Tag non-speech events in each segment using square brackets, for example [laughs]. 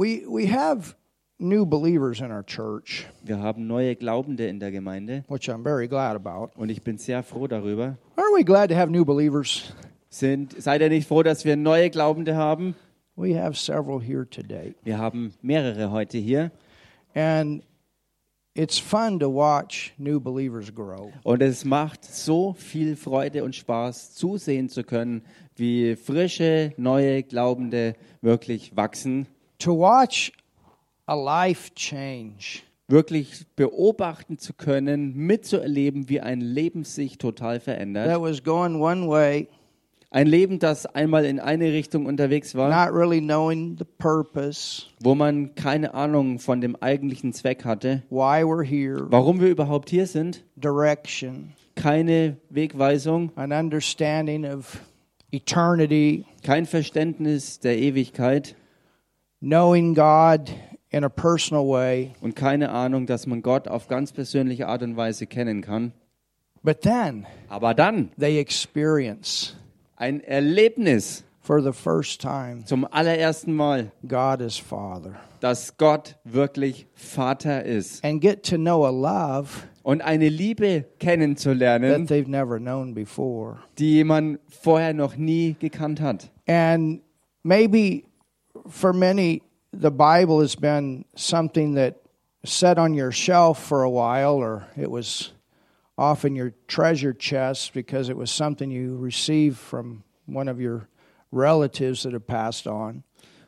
we we have new believers in our church, Wir haben neue Glaubende in der Gemeinde which I'm very glad about. und ich bin sehr froh darüber. Aren't we glad to have new believers? Sind, seid ihr nicht froh, dass wir neue Glaubende haben? We have several here today. Wir haben mehrere heute hier And it's fun to watch new believers grow. und es macht so viel Freude und Spaß, zusehen zu können, wie frische, neue Glaubende wirklich wachsen, To watch a life change. wirklich beobachten zu können, mitzuerleben, wie ein Leben sich total verändert. That was going one way, Ein Leben, das einmal in eine Richtung unterwegs war, not really knowing the purpose, wo man keine Ahnung von dem eigentlichen Zweck hatte, why we're here, warum wir überhaupt hier sind, direction, keine Wegweisung, an understanding of eternity, kein Verständnis der Ewigkeit knowing God in a personal way. und keine Ahnung, dass man Gott auf ganz persönliche Art und Weise kennen kann. But then Aber dann they experience ein Erlebnis for the first time zum allerersten Mal, God is Father dass Gott wirklich Vater ist and get to know a love und eine Liebe that kennenzulernen, they've never known before. die man vorher noch nie gekannt hat. And maybe for many, the Bible has been something that sat on your shelf for a while, or it was off in your treasure chest because it was something you received from one of your relatives that have passed on.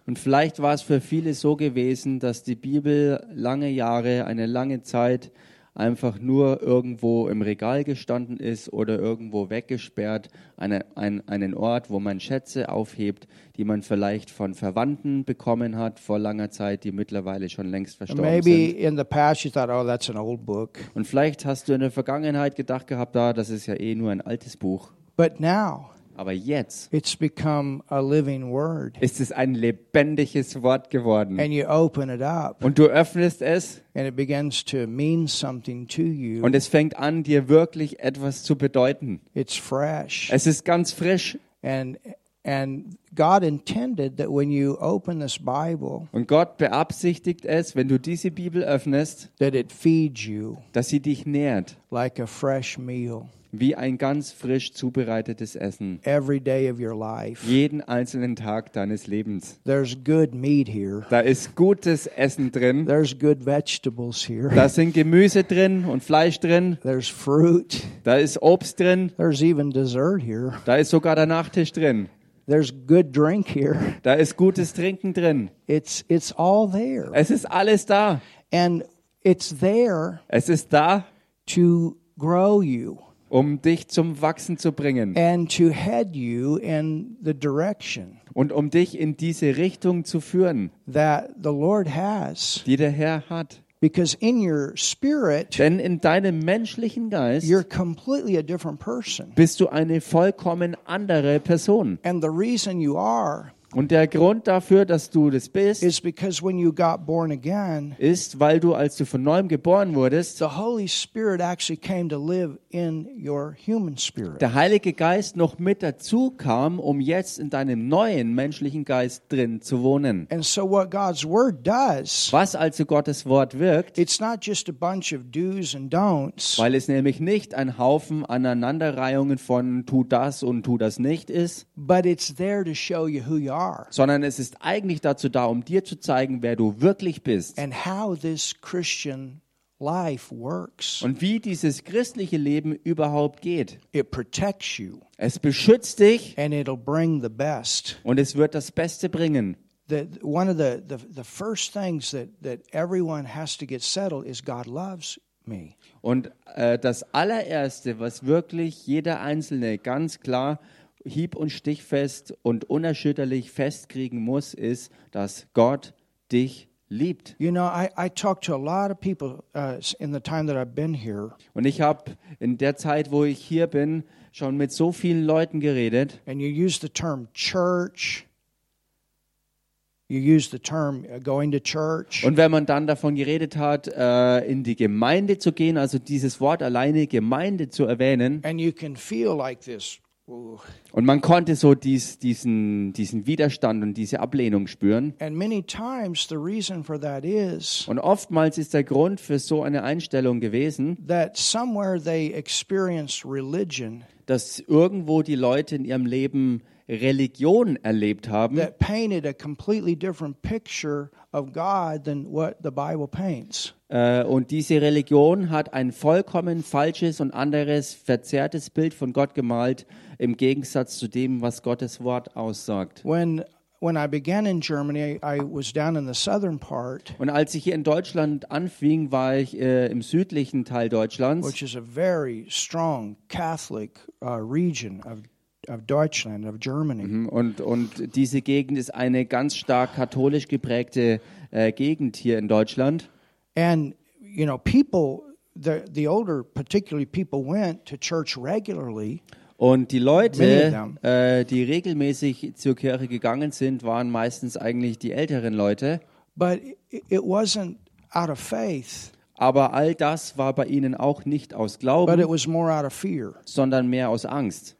Und vielleicht war es für viele so gewesen, dass die Bibel lange Jahre, eine lange Zeit einfach nur irgendwo im Regal gestanden ist oder irgendwo weggesperrt, eine, ein, einen Ort, wo man Schätze aufhebt, die man vielleicht von Verwandten bekommen hat vor langer Zeit, die mittlerweile schon längst verstorben maybe sind. in the past you thought, oh, that's an old book. Und vielleicht hast du in der Vergangenheit gedacht gehabt, da, das ist ja eh nur ein altes Buch. But now Aber jetzt it's become a living word. ist es ein lebendiges Wort geworden. And you open it up, Und du öffnest es and it begins to mean something to you. Und es fängt an, dir wirklich etwas zu bedeuten. It's fresh. Es ist ganz frisch. And and God intended that when you open this Bible Und Gott beabsichtigt es, wenn du diese Bibel öffnest, that it feeds you dass sie dich nährt, like a fresh meal wie ein ganz frisch zubereitetes Essen. every day of your life. Jeden einzelnen Tag deines Lebens. There's good meat here. Da ist gutes Essen drin. There's good vegetables here. Da sind Gemüse drin und Fleisch drin. There's fruit. Da ist Obst drin. There's even dessert here. Da ist sogar der Nachtisch drin. There's good drink here. Da ist gutes Trinken drin. It's it's all there. Es ist alles da. And it's there Es ist da, to grow you um dich zum Wachsen zu bringen. and to head you in the direction und um dich in diese Richtung zu führen, that the Lord has. die der Herr hat. Because in your spirit, Denn in deinem menschlichen Geist you're completely a different person. bist du eine vollkommen andere Person. And the reason you are Und der Grund dafür, dass du das bist, is because when you got born again, ist, weil du, als du von neuem geboren wurdest, the Holy Spirit actually came to live in your human spirit. der Heilige Geist noch mit dazu kam, um jetzt in deinem neuen menschlichen Geist drin zu wohnen. And so, what God's Word does, Was also Gottes Wort wirkt, it's not just a bunch of do's and don'ts, weil es nämlich nicht ein Haufen Aneinanderreihungen von tu das und tu das nicht ist, but it's there to show you who you are sondern es ist eigentlich dazu da, um dir zu zeigen, wer du wirklich bist and how this Christian life works. und wie dieses christliche Leben überhaupt geht. It protects you Es beschützt dich and it'll bring the best. und es wird das Beste bringen. The, one of the, the, the first things that, that everyone has to get settled is God loves me. Und äh, das allererste, was wirklich jeder Einzelne ganz klar hieb- und stichfest und unerschütterlich festkriegen muss, ist, dass Gott dich liebt. You know, I, I talk to a lot of people uh, in the time that I've been here, Und ich habe in der Zeit, wo ich hier bin, schon mit so vielen Leuten geredet. and you use the term church. You use the term uh, going to church. Und wenn man dann davon geredet hat, äh, in die Gemeinde zu gehen, also dieses Wort alleine Gemeinde zu erwähnen, And you can feel like this Und man konnte so dies, diesen, diesen Widerstand und diese Ablehnung spüren. And many times the reason for that is Und oftmals ist der Grund für so eine Einstellung gewesen, dass irgendwo die Leute in ihrem Leben Religion erlebt haben, that painted a completely different picture of God than what the Bible paints. Äh, und diese Religion hat ein vollkommen falsches und anderes verzerrtes Bild von Gott gemalt, im Gegensatz zu dem, was Gottes Wort aussagt. When when I began in Germany, I was down in the southern part, Und als ich hier in Deutschland anfing, war ich äh, im südlichen Teil Deutschlands. which is a very strong Catholic uh, region of of Deutschland, of Germany. Und, und diese Gegend ist eine ganz stark katholisch geprägte äh, Gegend hier in Deutschland. And you know, people the the older, particularly people went to church regularly, Und die Leute, äh, die regelmäßig zur Kirche gegangen sind, waren meistens eigentlich die älteren Leute. but it, wasn't out of faith, Aber all das war bei ihnen auch nicht aus but Glauben, it was more out of fear. sondern mehr aus Angst.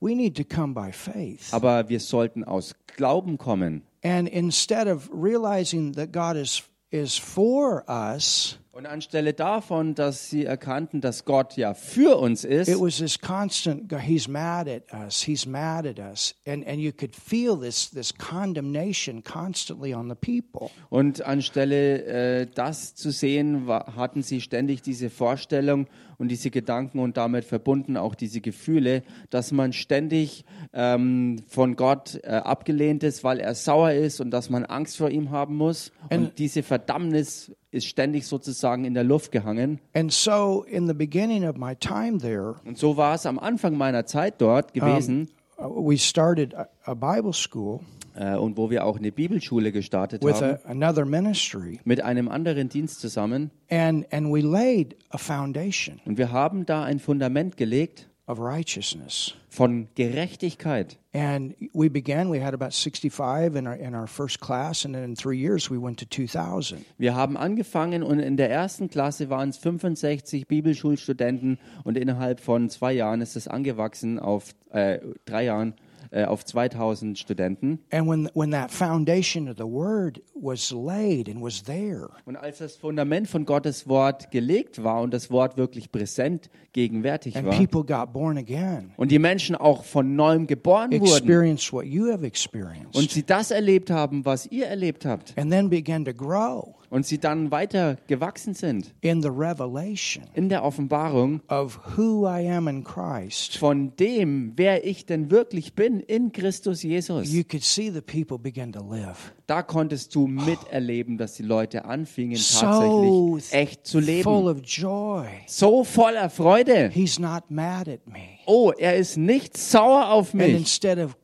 Aber wir sollten aus Glauben kommen. And instead of realizing that God is is for us, Und anstelle davon, dass sie erkannten, dass Gott ja für uns ist, it was this constant he's mad at us, he's mad at us. And and you could feel this this condemnation constantly on the people. Und anstelle äh, das zu sehen, hatten sie ständig diese Vorstellung und diese Gedanken und damit verbunden auch diese Gefühle, dass man ständig ähm, von Gott äh, abgelehnt ist, weil er sauer ist und dass man Angst vor ihm haben muss. And- Und diese Verdammnis ist ständig sozusagen in der Luft gehangen. And so in the beginning of my time there, Und so war es am Anfang meiner Zeit dort gewesen uh, we started a, a Bible school äh, und wo wir auch eine Bibelschule gestartet with haben. a, another ministry, mit einem anderen Dienst zusammen and and we laid a foundation und wir haben da ein Fundament gelegt of righteousness. von Gerechtigkeit. And we began. We had about sixty-five in our in our first class, and then in three years we went to two thousand. Wir haben angefangen und in der ersten Klasse waren es 65 Bibelschulstudenten und innerhalb von zwei Jahren ist es angewachsen auf äh, drei Jahren äh, auf 2000 Studenten. And when when that foundation of the Word was laid and was there, Und als das Fundament von Gottes Wort gelegt war und das Wort wirklich präsent gegenwärtig and war people got born again, und die Menschen auch von neuem geboren wurden what you have experienced, und sie das erlebt haben, was ihr erlebt habt and then began to grow und sie dann weiter gewachsen sind in the revelation in der Offenbarung of who I am in Christ, von dem, wer ich denn wirklich bin in Christus Jesus. you could see the people begin to live. Da konntest du miterleben, dass die Leute anfingen So tatsächlich echt zu full leben. of joy. So voller Freude. He's not mad at me. Oh, er ist nicht sauer auf And mich. instead of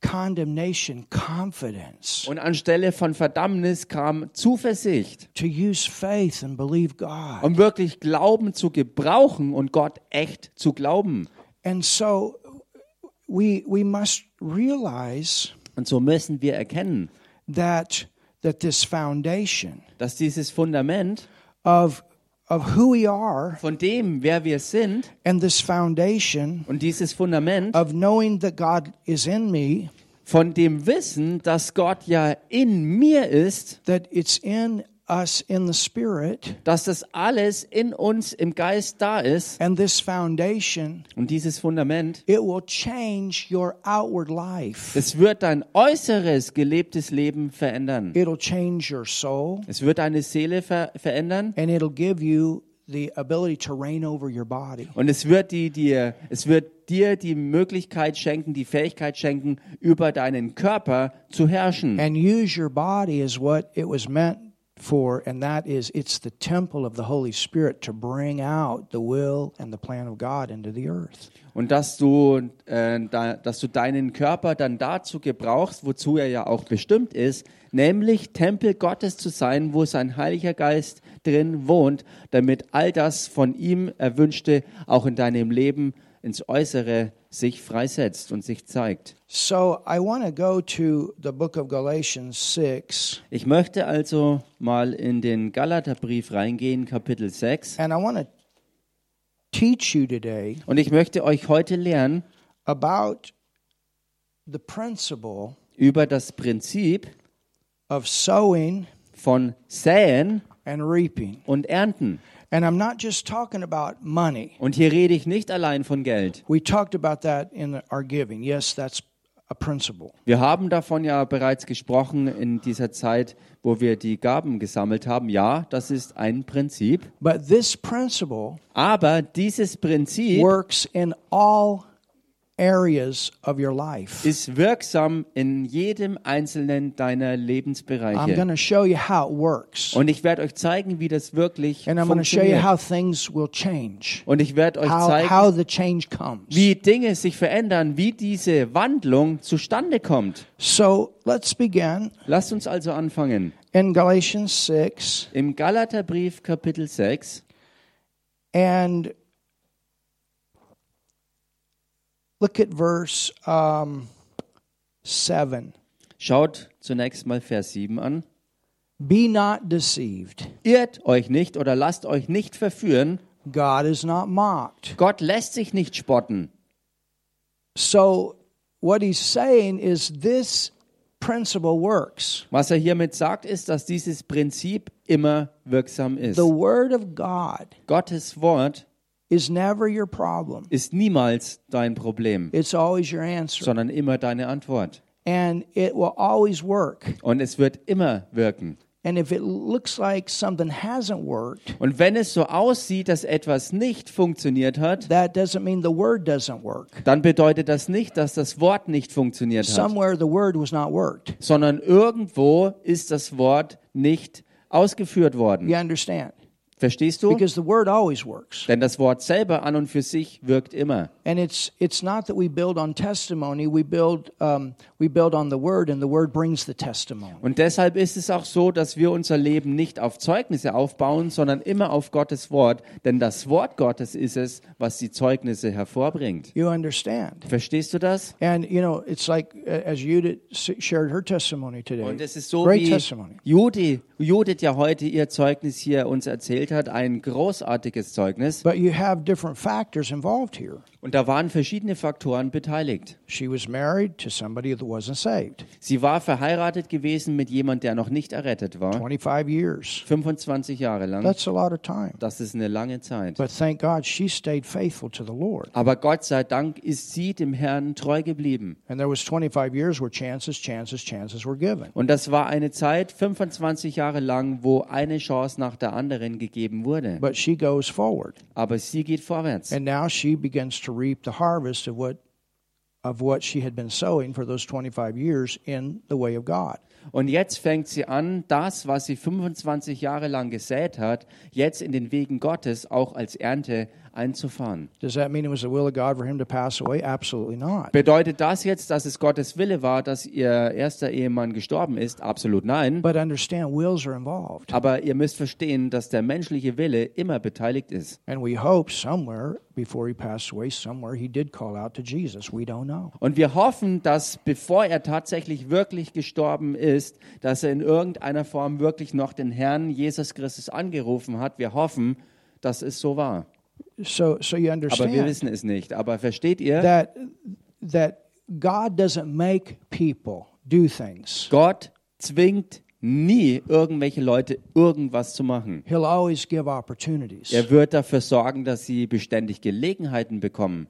condemnation, confidence. Und anstelle von Verdammnis kam Zuversicht, To use faith and believe God. um wirklich Glauben zu gebrauchen und Gott echt zu glauben. And so we we must realize Und so müssen wir erkennen, that that this foundation dass dieses Fundament of of who we are von dem, wer wir sind, and this foundation und dieses Fundament of knowing that God is in me, von dem Wissen, dass Gott ja in mir ist, that it's in us in the spirit, dass das alles in uns im Geist da ist and this foundation und dieses Fundament, it will change your outward life. es wird dein äußeres gelebtes Leben verändern. It'll change your soul Es wird deine Seele ver verändern and it'll give you the ability to reign over your body. und es wird die dir es wird dir die Möglichkeit schenken, die Fähigkeit schenken, über deinen Körper zu herrschen. And use your body as what it was meant for, and that is it's the temple of the Holy Spirit to bring out the will and the plan of God into the earth. Und dass du, äh, da, dass du deinen Körper dann dazu gebrauchst, wozu er ja auch bestimmt ist, nämlich Tempel Gottes zu sein, wo sein Heiliger Geist drin wohnt, damit all das von ihm Erwünschte auch in deinem Leben ins Äußere sich freisetzt und sich zeigt. So I want to go to the book of Galatians 6, Ich möchte also mal in den Galaterbrief reingehen, Kapitel 6. and I want to teach you today Und ich möchte euch heute lernen about the principle über das Prinzip of sowing von Säen and reaping. und Ernten. And I'm not just talking about money. Und hier rede ich nicht allein von Geld. We talked about that in our giving. Yes, that's a principle. Wir haben davon ja bereits gesprochen in dieser Zeit, wo wir die Gaben gesammelt haben. Ja, das ist ein Prinzip. But this principle Aber dieses Prinzip works in all areas of your life. ist wirksam in jedem einzelnen deiner I'm Lebensbereiche. going to show you how it works. Und ich werde euch zeigen, wie das wirklich And I'm going to show you funktioniert. how things will change. Und ich werde euch How, zeigen, how the change comes. wie Dinge sich verändern, wie diese Wandlung zustande kommt. So let's begin Lasst uns also anfangen. in Galatians 6 Im Galaterbrief Kapitel 6 and look at verse um, 7. schaut zunächst mal Vers 7 an. Be not deceived. Irrt euch nicht oder lasst euch nicht verführen. God is not mocked. Gott lässt sich nicht spotten. So, what he's saying is this principle works. Was er hiermit sagt, ist, dass dieses Prinzip immer wirksam ist. The Word of God Gottes Wort is never your problem, ist niemals dein Problem, it's always your answer. sondern immer deine Antwort. And it will always work. Und es wird immer wirken. And if it looks like something hasn't worked, Und wenn es so aussieht, dass etwas nicht funktioniert hat, that doesn't mean the Word doesn't work. dann bedeutet das nicht, dass das Wort nicht funktioniert hat, Somewhere the Word was not worked. sondern irgendwo ist das Wort nicht ausgeführt worden. You understand? Verstehst du? Because the Word always works. Denn das Wort selber an und für sich wirkt immer. And it's it's not that we build on testimony. We build um, we build on the Word, and the Word brings the testimony. Und deshalb ist es auch so, dass wir unser Leben nicht auf Zeugnisse aufbauen, sondern immer auf Gottes Wort. Denn das Wort Gottes ist es, was die Zeugnisse hervorbringt. You understand? Verstehst du das? And you know, it's like uh, as Judith shared her testimony today. Und es ist so, Great wie testimony. Judy, Judith ja heute ihr Zeugnis hier uns erzählt hat, ein großartiges Zeugnis. But you have different factors involved here. Und da waren verschiedene Faktoren beteiligt. She was married to somebody that wasn't saved. Sie war verheiratet gewesen mit jemand, der noch nicht errettet war. 25 years. 25 Jahre lang. That's a lot of time. Das ist eine lange Zeit. But thank God she stayed faithful to the Lord. Aber Gott sei Dank ist sie dem Herrn treu geblieben. And there was 25 years where chances, chances, chances were given. Und das war eine Zeit, 25 Jahre lang, wo eine Chance nach der anderen gegeben wurde. But she goes forward. Aber sie geht vorwärts. And now she begins to reap the harvest of what of what she had been sowing for those 25 years in the way of God. Und jetzt fängt sie an, das, was sie 25 Jahre lang gesät hat, jetzt in den Wegen Gottes auch als Ernte einzufahren. Bedeutet das jetzt, dass es Gottes Wille war, dass ihr erster Ehemann gestorben ist? Absolut nein. But understand wills are involved. Aber ihr müsst verstehen, dass der menschliche Wille immer beteiligt ist. And we hope somewhere before he passed away, somewhere he did call out to Jesus. We don't know. Und wir hoffen, dass bevor er tatsächlich wirklich gestorben ist, dass er in irgendeiner Form wirklich noch den Herrn Jesus Christus angerufen hat. Wir hoffen, dass es so war. So so you Aber wir understand wissen es nicht. Aber versteht ihr? that that God doesn't make people do things. Gott zwingt nie irgendwelche Leute irgendwas zu machen. He'll always give opportunities. Er wird dafür sorgen, dass sie beständig Gelegenheiten bekommen.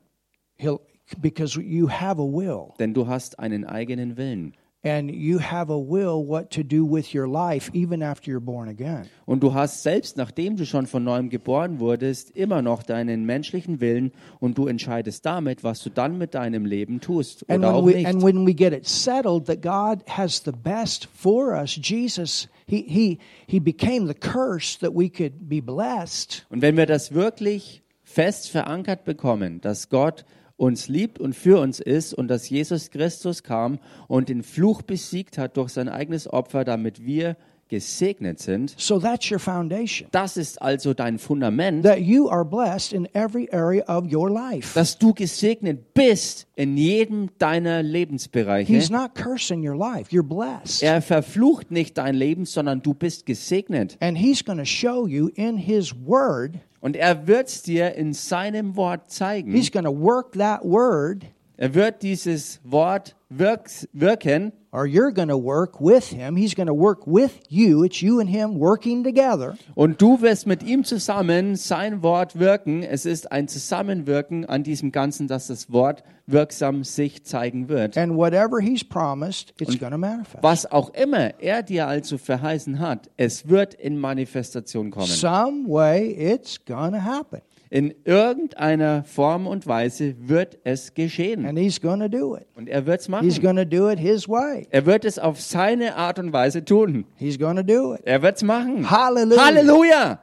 He'll because you have a will. Denn du hast einen eigenen Willen. And you have a will what to do with your life even after you're born again. Und du hast selbst, nachdem du schon von neuem geboren wurdest, immer noch deinen menschlichen Willen und du entscheidest damit, was du dann mit deinem Leben tust And oder when auch we nicht. and when we get it settled that God has the best for us, Jesus he he he became the curse that we could be blessed. Und wenn wir das wirklich fest verankert bekommen, dass Gott uns liebt und für uns ist und dass Jesus Christus kam und den Fluch besiegt hat durch sein eigenes Opfer, damit wir gesegnet sind, So that's your foundation. das ist also dein Fundament, That you are blessed in every area of your life. dass du gesegnet bist in jedem deiner Lebensbereiche. He's not cursing your life. You're blessed. Er verflucht nicht dein Leben, sondern du bist gesegnet. And he's going to show you in his word. Und er wird es dir in seinem Wort zeigen. He's going to work that word Er wird dieses Wort wirks, wirken or you're going to work with him. He's going to work with you. It's you and him working together. und du wirst mit ihm zusammen sein Wort wirken. Es ist ein Zusammenwirken an diesem Ganzen, dass das Wort wirksam sich zeigen wird. And whatever he's promised, it's going to manifest. Was auch immer er dir also verheißen hat, es wird in Manifestation kommen. Some way it's going to happen. In irgendeiner Form und Weise wird es geschehen. Und er wird es machen. going to do it his way. Er wird es auf seine Art und Weise tun. He's going to do it. Er wird es machen. Hallelujah. Halleluja!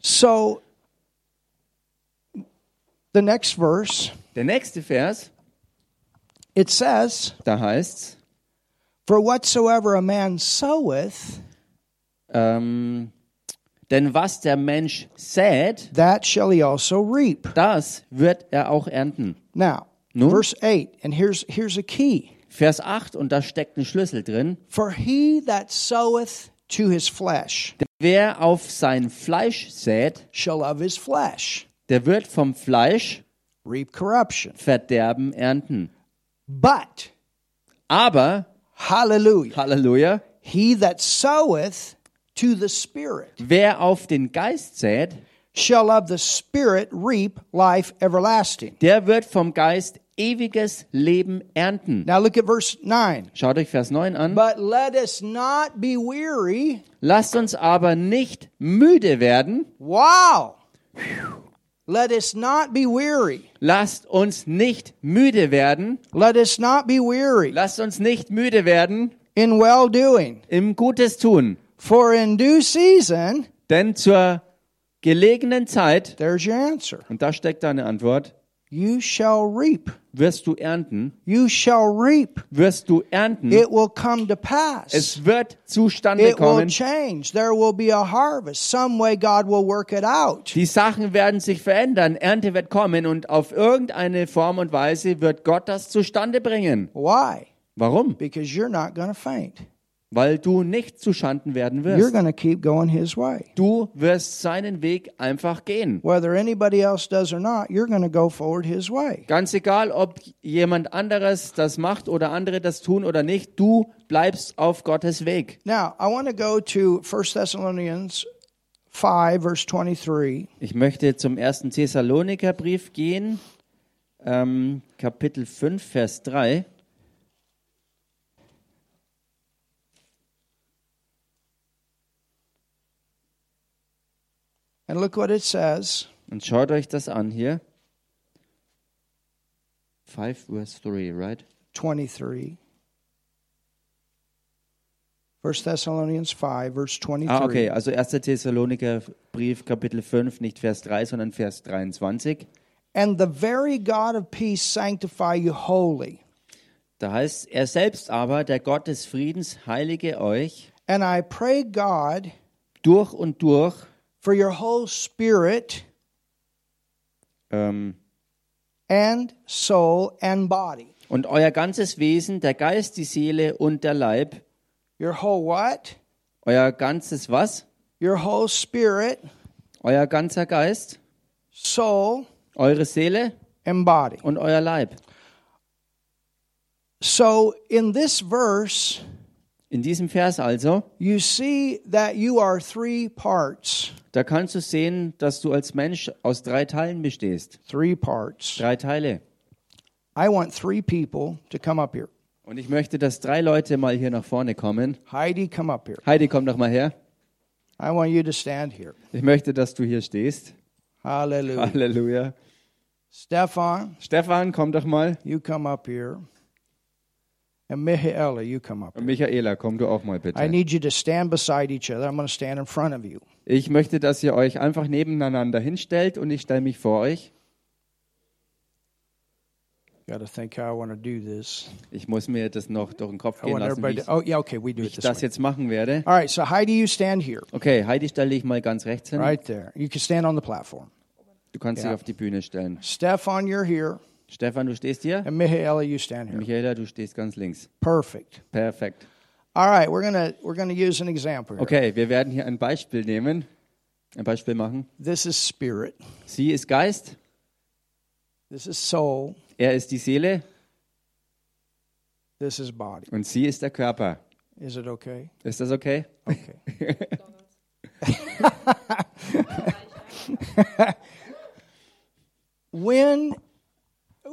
So, the next verse, Der nächste Vers, it says, da heißt's, For whatsoever a man soweth, ähm, denn was der Mensch sät, that shall he also reap. das wird er auch ernten. Now, Nun? verse 8, and here's, here's a key. Vers 8, und da steckt ein Schlüssel drin. For he that soweth to his flesh Wer auf sein Fleisch sät, shall of his flesh der wird vom Fleisch reap corruption. Verderben ernten. But, Aber, hallelujah, Halleluja, he that soweth to the Spirit wer auf den Geist sät, shall of the Spirit reap life everlasting. der wird vom Geist ewiges Leben ernten. Now look at verse 9. Schaut euch Vers 9 an. But let us not be weary. Lasst uns aber nicht müde werden. Wow. Let us not be weary. Lasst uns nicht müde werden. Let us not be weary Lasst uns nicht müde werden in well doing. im Gutes tun. For in due season, Denn zur gelegenen Zeit, there's your answer. und da steckt deine Antwort, You shall reap. wirst du ernten, You shall reap. wirst du ernten. It will come to pass. Es wird zustande It will kommen. change. There will be a harvest. Some way God will work it out. Die Sachen werden sich verändern, Ernte wird kommen und auf irgendeine Form und Weise wird Gott das zustande bringen. Why? Warum? Because you're not going to faint. Weil du nicht zu Schanden werden You're wirst. going to keep going His way. Du wirst seinen Weg einfach gehen. Whether anybody else does or not, you're going to go forward His way. Ganz egal, ob jemand anderes das macht oder andere das tun oder nicht, du bleibst auf Gottes Weg. Now, I want to go to 1 Thessalonians 5, verse 23. Ich möchte zum ersten Thessalonikerbrief gehen, ähm, Kapitel 5, Vers 3. And look what it says. Und schaut euch das an hier. 5 verse 3, right? 23. 1 Thessalonians 5, verse 23. Ah, okay, also 1. Thessalonikerbrief, Kapitel 5, nicht Vers 3, sondern Vers 23. And the very God of peace sanctify you wholly. Da heißt er selbst aber, der Gott des Friedens, heilige euch And I pray God durch und durch. For your whole spirit Ähm, and soul and body. und euer ganzes Wesen, der Geist, die Seele und der Leib. Your whole what? Euer ganzes was? Your whole spirit, Euer ganzer Geist, soul, eure Seele and body. und euer Leib. So in this verse, In diesem Vers also, you see that you are three parts. da kannst du sehen, dass du als Mensch aus drei Teilen bestehst. Three parts. Drei Teile. I want three people to come up here. Und ich möchte, dass drei Leute mal hier nach vorne kommen. Heidi, come up here. Heidi, komm doch mal her. I want you to stand here. Ich möchte, dass du hier stehst. Hallelujah. Halleluja. Stefan, Stefan, komm doch mal. you come up here. And Michaela, you come up Und. Michaela, komm du auch mal I bitte. need you to stand beside each other. I'm going to stand in front of you. Ich möchte, dass ihr euch einfach nebeneinander hinstellt und ich stelle mich vor euch. Got to think how I want to do this. Ich muss mir das noch durch den Kopf I gehen want lassen, wie everybody ich, to, oh, yeah, okay, we do wie it ich this das way. jetzt machen werde. All right, so Heidi, you stand here, Okay, Heidi, stell dich mal ganz rechts hin. right there. You can stand on the platform. Du kannst Ja. dich auf die Bühne stellen. Stefan, you're here. Stefan, du stehst hier. And Michaela, you stand here. Michaela, du stehst ganz links. Perfect. Perfekt. All right, we're gonna we're gonna use an example here. Okay, wir werden hier ein Beispiel nehmen. Ein Beispiel machen. This is spirit. Sie ist Geist, This is soul. Er ist die Seele This is body. und sie ist der Körper. Is it okay? Ist das okay? Okay. [laughs] [laughs] when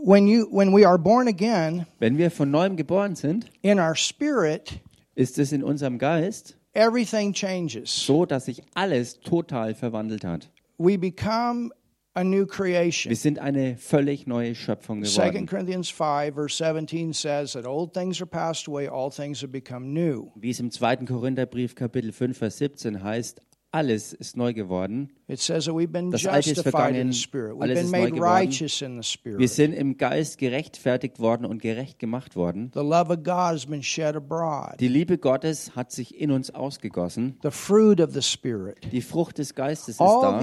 when you when we are born again Wenn wir von neuem geboren sind, in our spirit, ist es in unserem Geist everything changes. so, dass sich alles total verwandelt hat. We become a new creation. Wir sind eine völlig neue Schöpfung 2 geworden. Corinthians 5 verse 17 says that old things are passed away, all things have become new. Wie es im 2. Korintherbrief Kapitel 5 Vers 17 heißt, alles ist neu geworden. Das Alte ist vergangen, alles ist neu geworden. Wir sind im Geist gerechtfertigt worden und gerecht gemacht worden. Die Liebe Gottes hat sich in uns ausgegossen. Die Frucht des Geistes ist da.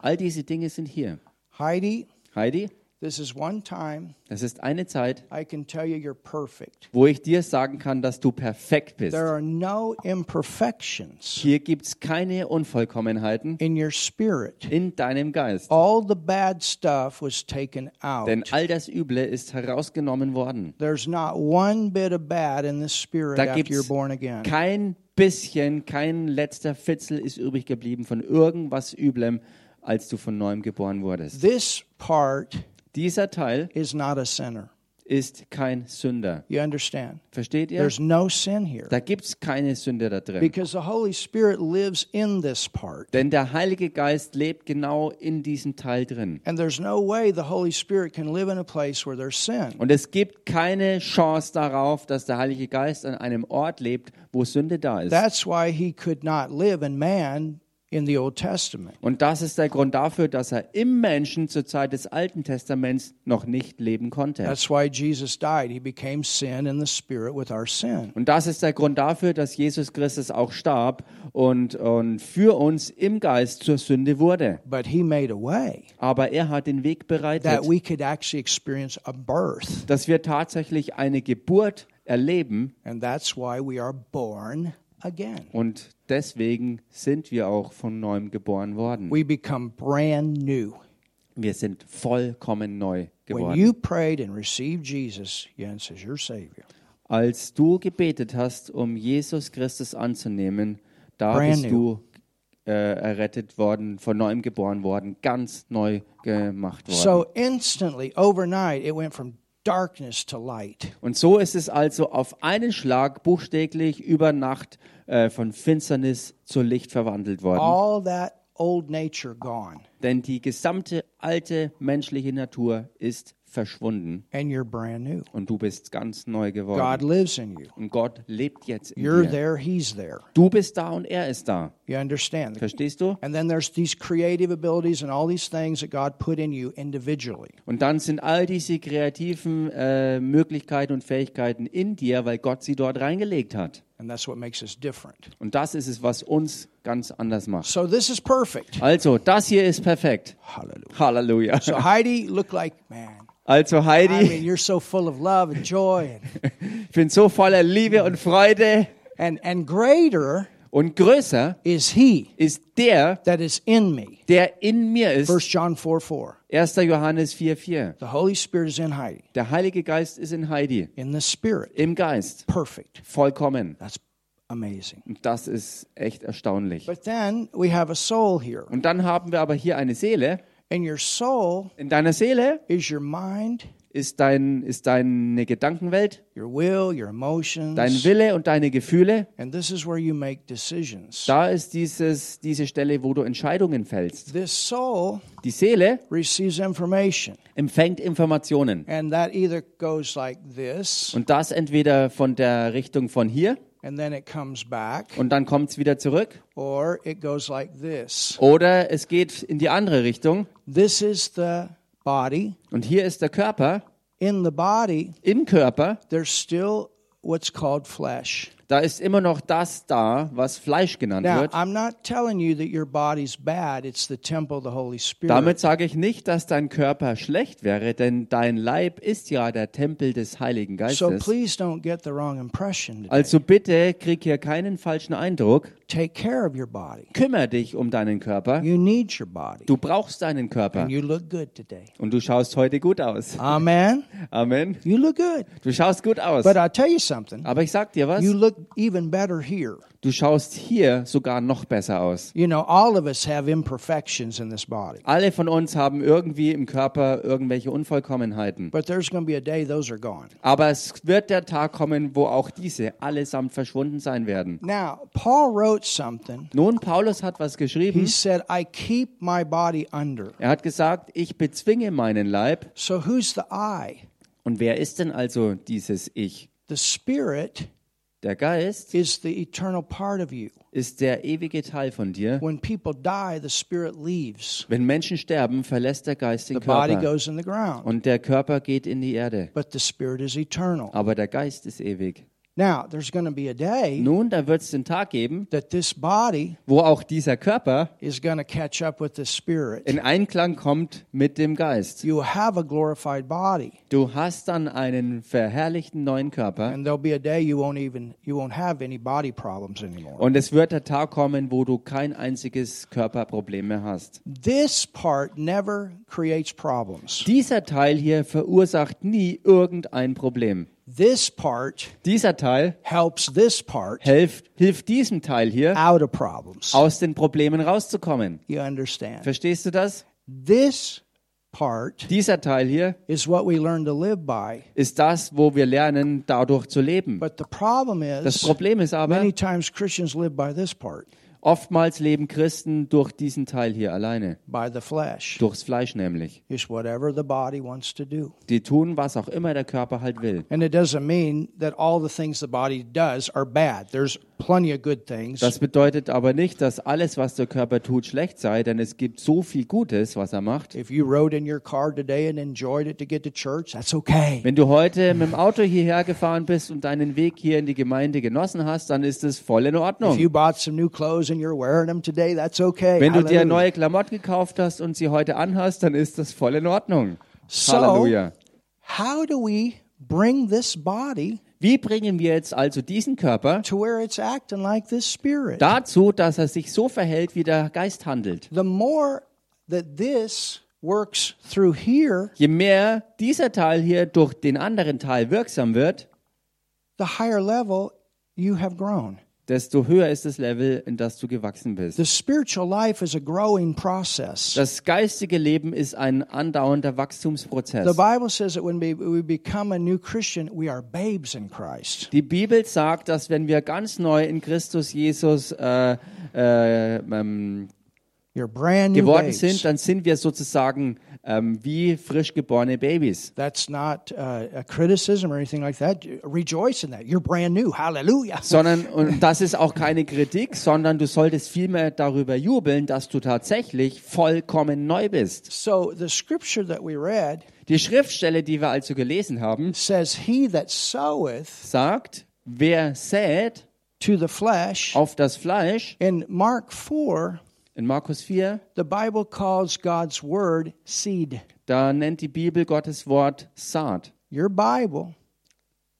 All diese Dinge sind hier. Heidi, Heidi, this is one time das ist eine Zeit, I can tell you you're perfect. wo ich dir sagen kann, dass du perfekt bist. There are no imperfections Hier gibt es keine Unvollkommenheiten in your spirit. in deinem Geist. All the bad stuff was taken Denn out. all das Üble ist herausgenommen worden. There's not one bit of bad in the spirit Da after gibt's you're born again. kein bisschen, kein letzter Fitzel ist übrig geblieben von irgendwas Üblem, als du von neuem geboren wurdest. This part Dieser Teil is not a sinner. ist kein Sünder. You understand? Versteht ihr? There's no sin here Da gibt es keine Sünde da drin. because the Holy Spirit lives in this part. Denn der Heilige Geist lebt genau in diesem Teil drin. And there's no way the Holy Spirit can live in a place where there's sin. Und es gibt keine Chance darauf, dass der Heilige Geist an einem Ort lebt, wo Sünde da ist. That's why he could not live in man in the Old Testament. Und das ist der Grund dafür, dass er im Menschen zur Zeit des Alten Testaments noch nicht leben konnte. That's why Jesus died. He became sin in the spirit with our sin. Und das ist der Grund dafür, dass Jesus Christus auch starb und, und für uns im Geist zur Sünde wurde. But he made a way Aber er hat den Weg bereitet, that we could actually experience a birth. dass wir tatsächlich eine Geburt erleben And that's why we are born again. und deswegen sind wir auch von neuem geboren worden. We become brand new. Wir sind vollkommen neu When geworden. you prayed and received Jesus, Jens is your Savior. Als du gebetet hast, um Jesus Christus anzunehmen, da Brand bist du äh, errettet worden, von neuem geboren worden, ganz neu gemacht worden. So instantly, overnight, it went from darkness to light. Und so ist es also auf einen Schlag buchstäblich über Nacht äh, von Finsternis zu Licht verwandelt worden. All that old nature gone, Denn die gesamte alte menschliche Natur ist verschwunden and you're brand new. und du bist ganz neu God geworden. lives in you. Und Gott lebt jetzt in You're dir. there, He's there. Du bist da und er ist da. You understand? Verstehst du? And then there's these creative abilities and all these things that God put in you individually. Und dann sind all diese kreativen äh, Möglichkeiten und Fähigkeiten in dir, weil Gott sie dort reingelegt hat. And that's what makes us different. Und das ist es, was uns ganz anders macht. So this is perfect. Also, das hier ist perfekt. Hallelujah. Halleluja. So Heidi looked like, man, Also I Heidi, mean, you're so full of love and joy and, ich [laughs] bin so voller Liebe und Freude. and, and greater Und größer is he ist der, that is in me. der in mir ist. 1 John 4 4. 1. Johannes 4,4. The Holy Spirit is in Heidi, Der Heilige Geist ist in Heidi, in the Spirit. im Geist, Perfect. vollkommen. That's amazing. Und das ist echt erstaunlich. But then we have a soul here. Und dann haben wir aber hier eine Seele. And your soul In deiner Seele is your mind, ist, dein, ist deine Gedankenwelt, your will, your emotions. dein Wille und deine Gefühle. And this is where you make decisions. Da ist dieses, diese Stelle, wo du Entscheidungen fällst. This soul Die Seele receives information, empfängt Informationen. and that either goes like this, Und das entweder von der Richtung von hier and then it comes back, und dann kommt es wieder zurück. or it goes like this. Oder es geht in die andere Richtung. This is the body. Und hier ist der Körper. In the body, Im Körper, there's still what's called flesh. Da ist immer noch das da, was Fleisch genannt Now, wird. I'm not telling you that your body's bad. It's the temple of the Holy Spirit. Damit sage ich nicht, dass dein Körper schlecht wäre, denn dein Leib ist ja der Tempel des Heiligen So Geistes. please don't get the wrong impression today. Also bitte krieg hier keinen falschen Eindruck. Take care of your body. Kümmer dich um deinen Körper. You need your body. Du brauchst deinen Körper. And you look good today. Und du schaust heute gut aus. Amen. Amen. You look good. Du schaust gut aus. But I'll tell you something. Aber ich sag dir was, You look even better here. du schaust hier sogar noch besser aus. You know, all of us have imperfections in this body. Alle von uns haben irgendwie im Körper irgendwelche Unvollkommenheiten. But there's going to be a day those are gone. Aber es wird der Tag kommen, wo auch diese allesamt verschwunden sein werden. Now, Paul wrote something. Nun, Paulus hat was He geschrieben. said, I keep my body under. Er hat gesagt, ich bezwinge meinen Leib. So who's the I? Und wer ist denn also dieses Ich? The Spirit Der Geist is the eternal part of you. ist der ewige Teil von dir. When people die, the Spirit leaves. Wenn Menschen sterben, verlässt der Geist den The body Körper. goes in the ground. Und der Körper geht in die Erde. But the Spirit is eternal. Aber der Geist ist ewig. Now, there's going to be a day Nun, da wird es den Tag geben, that this body wo auch dieser Körper is going to catch up with the Spirit. in Einklang kommt mit dem Geist. You have a glorified body. Du hast dann einen verherrlichten neuen Körper. And there'll be a day you won't even you won't have any body problems anymore. Und es wird der Tag kommen, wo du kein einziges Körperproblem mehr hast. This part never creates problems. Dieser Teil hier verursacht nie irgendein Problem. This part Dieser Teil helps this part hilft, hilft diesem Teil hier, out of problems. aus den Problemen rauszukommen. You understand? Verstehst du das? This part Dieser Teil hier is what we learn to live by. ist das, wo wir lernen, dadurch zu leben. But the problem Das is Problem ist aber, many times Christians live by this part, oftmals leben Christen durch diesen Teil hier alleine. by the flesh. Durchs Fleisch nämlich. It's whatever the body wants to do. Die tun, was auch immer der Körper halt will. And it doesn't mean that all the things the body does are bad. There's plenty of good things. Das bedeutet aber nicht, dass alles, was der Körper tut, schlecht sei, denn es gibt so viel Gutes, was er macht. If you rode in your car today and enjoyed it to get to church, that's okay. Wenn du heute mit dem Auto hierher gefahren bist und deinen Weg hier in die Gemeinde genossen hast, dann ist es voll in If Ordnung. you bought some new clothes and you're wearing them today, that's okay. Wenn du dir neue Klamotten gekauft hast und sie heute anhast, dann ist das voll in Ordnung. So, Halleluja. how do we bring this body Wie bringen wir jetzt also diesen Körper to where it's acting like this spirit? dazu, dass er sich so verhält, wie der Geist handelt? The more that this works through here, Je mehr dieser Teil hier durch den anderen Teil wirksam wird, desto höher ist das Level, in das du gewachsen bist. The spiritual life is a growing process. Das geistige Leben ist ein andauernder Wachstumsprozess. The Bible says that when we, we become a new Christian, we are babes in Christ. Die Bibel sagt, dass wenn wir ganz neu in Christus Jesus äh, äh, ähm, geworden sind, dann sind wir sozusagen ähm, wie frisch geborene Babys. That's not uh, a criticism or anything like that. Rejoice in that. You're brand new. Hallelujah. [laughs] Sondern, und das ist auch keine Kritik, sondern du solltest vielmehr darüber jubeln, dass du tatsächlich vollkommen neu bist. So the scripture that we read Die Schriftstelle, die wir also gelesen haben, says, He that soweth sagt, wer sät to the flesh. auf das Fleisch, In Mark 4, in Markus 4, the Bible calls God's word seed. da nennt die Bibel Gottes Wort Saat Your Bible